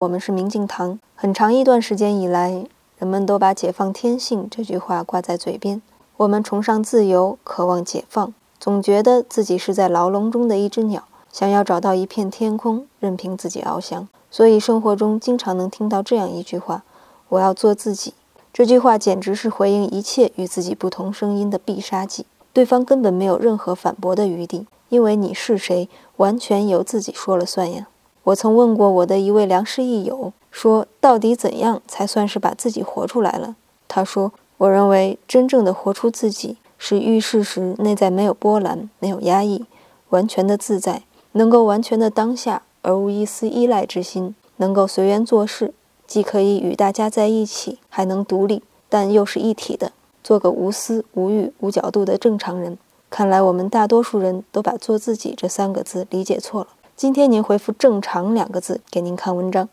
我们是明镜堂。很长一段时间以来，人们都把“解放天性”这句话挂在嘴边。我们崇尚自由，渴望解放，总觉得自己是在牢笼中的一只鸟，想要找到一片天空，任凭自己翱翔。所以，生活中经常能听到这样一句话：“我要做自己。”这句话简直是回应一切与自己不同声音的必杀技。对方根本没有任何反驳的余地，因为你是谁，完全由自己说了算呀。我曾问过我的一位良师益友，说到底怎样才算是把自己活出来了？他说。我认为，真正的活出自己，是遇事时内在没有波澜、没有压抑，完全的自在，能够完全的当下而无一丝依赖之心，能够随缘做事，既可以与大家在一起，还能独立，但又是一体的，做个无私、无欲、无角度的正常人。看来我们大多数人都把“做自己”这三个字理解错了。今天您回复“正常”两个字，给您看文章。